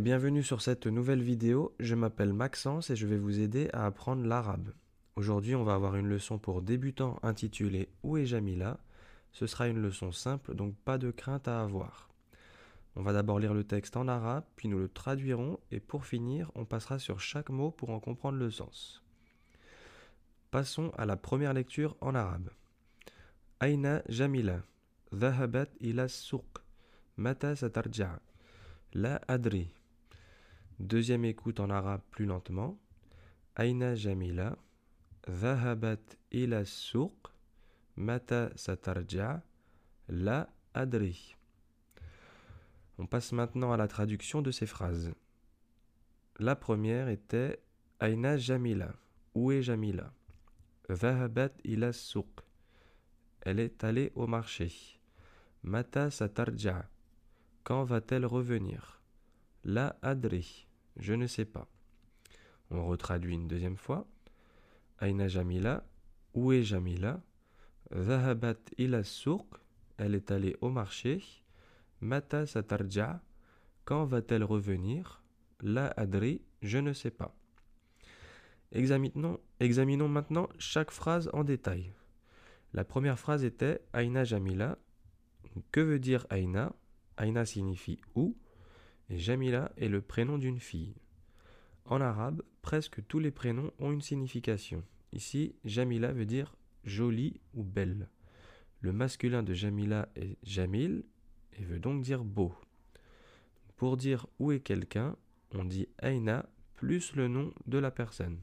et bienvenue sur cette nouvelle vidéo. Je m'appelle Maxence et je vais vous aider à apprendre l'arabe. Aujourd'hui, on va avoir une leçon pour débutants intitulée Où est Jamila Ce sera une leçon simple, donc pas de crainte à avoir. On va d'abord lire le texte en arabe, puis nous le traduirons et pour finir, on passera sur chaque mot pour en comprendre le sens. Passons à la première lecture en arabe. Aina Jamila ذهبت ila السوق Mata satarja La adri. Deuxième écoute en arabe plus lentement. Aina jamila. Dhahabat ila souq. Mata satarja. La adri. On passe maintenant à la traduction de ces phrases. La première était Aina jamila. Où est Jamila? Dhahabat ila souq. Elle est allée au marché. Mata satarja. Quand va-t-elle revenir? La adri. Je ne sais pas. On retraduit une deuxième fois. Aina Jamila. Où est Jamila? Zahabat ila souk. Elle est allée au marché. Mata satarja. Quand va-t-elle revenir? La adri. Je ne sais pas. Examinons, maintenant chaque phrase en détail. La première phrase était Aina Jamila. Que veut dire Aina? Aina signifie où? Jamila est le prénom d'une fille. En arabe, presque tous les prénoms ont une signification. Ici, Jamila veut dire jolie ou belle. Le masculin de Jamila est Jamil et veut donc dire beau. Pour dire où est quelqu'un, on dit Aina plus le nom de la personne.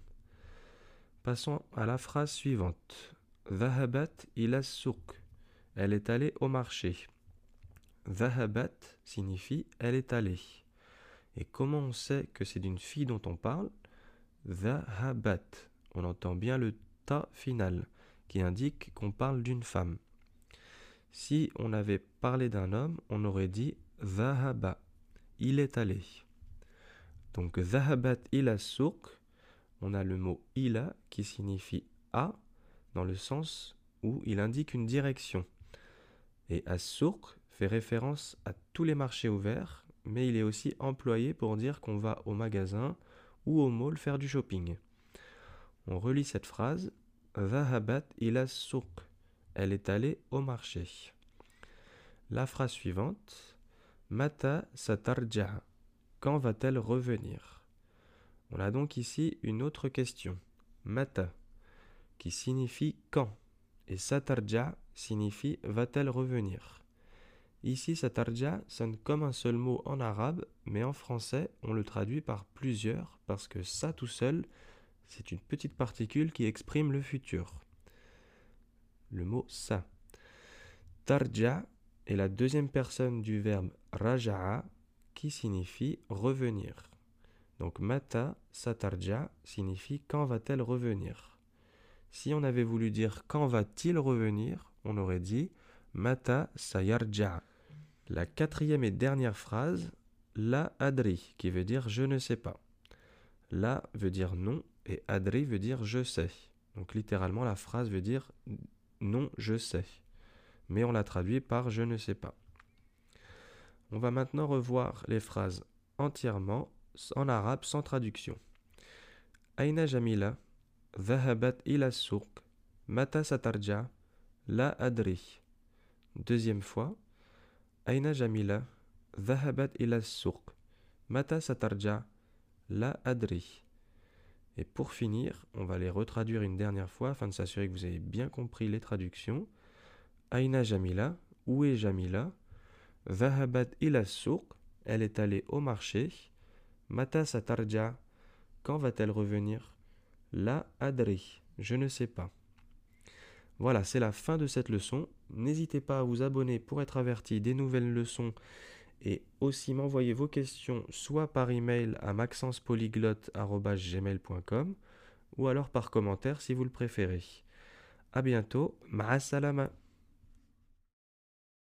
Passons à la phrase suivante. Zahabat ila souk. Elle est allée au marché. Zahabat signifie elle est allée. Et comment on sait que c'est d'une fille dont on parle? Zahabat. On entend bien le ta final qui indique qu'on parle d'une femme. Si on avait parlé d'un homme, on aurait dit Zahaba. Il est allé. Donc Zahabat ila souk, on a le mot ila qui signifie à dans le sens où il indique une direction. Et as fait référence à tous les marchés ouverts, mais il est aussi employé pour dire qu'on va au magasin ou au mall faire du shopping. On relit cette phrase Vahabat ila souk. Elle est allée au marché. La phrase suivante Mata satarja. Quand va-t-elle revenir? On a donc ici une autre question. Mata, qui signifie quand, et satarja signifie va-t-elle revenir? Ici, satarja sonne comme un seul mot en arabe, mais en français, on le traduit par plusieurs parce que ça tout seul, c'est une petite particule qui exprime le futur. Le mot ça. Tarja est la deuxième personne du verbe raja'a qui signifie revenir. Donc mata satarja signifie quand va-t-elle revenir. Si on avait voulu dire quand va-t-il revenir, on aurait dit Mata sayarja. La quatrième et dernière phrase, la adri, qui veut dire je ne sais pas. La veut dire non et adri veut dire je sais. Donc littéralement la phrase veut dire non je sais. Mais on la traduit par je ne sais pas. On va maintenant revoir les phrases entièrement en arabe sans traduction. Aina Jamila, Zahabat ila Mata satarja, La adri. Deuxième fois. Aina Jamila Dhahabat ila souk. Mata satarja La adri. Et pour finir, on va les retraduire une dernière fois afin de s'assurer que vous avez bien compris les traductions. Aina Jamila, où est Jamila? Dhahabat ila souk. Elle est allée au marché. Mata satarja. Quand va-t-elle revenir? La adri. Je ne sais pas. Voilà, c'est la fin de cette leçon. N'hésitez pas à vous abonner pour être averti des nouvelles leçons et aussi m'envoyer vos questions soit par email à maxencepolyglotte.gmail.com ou alors par commentaire si vous le préférez. A bientôt, ma'asalama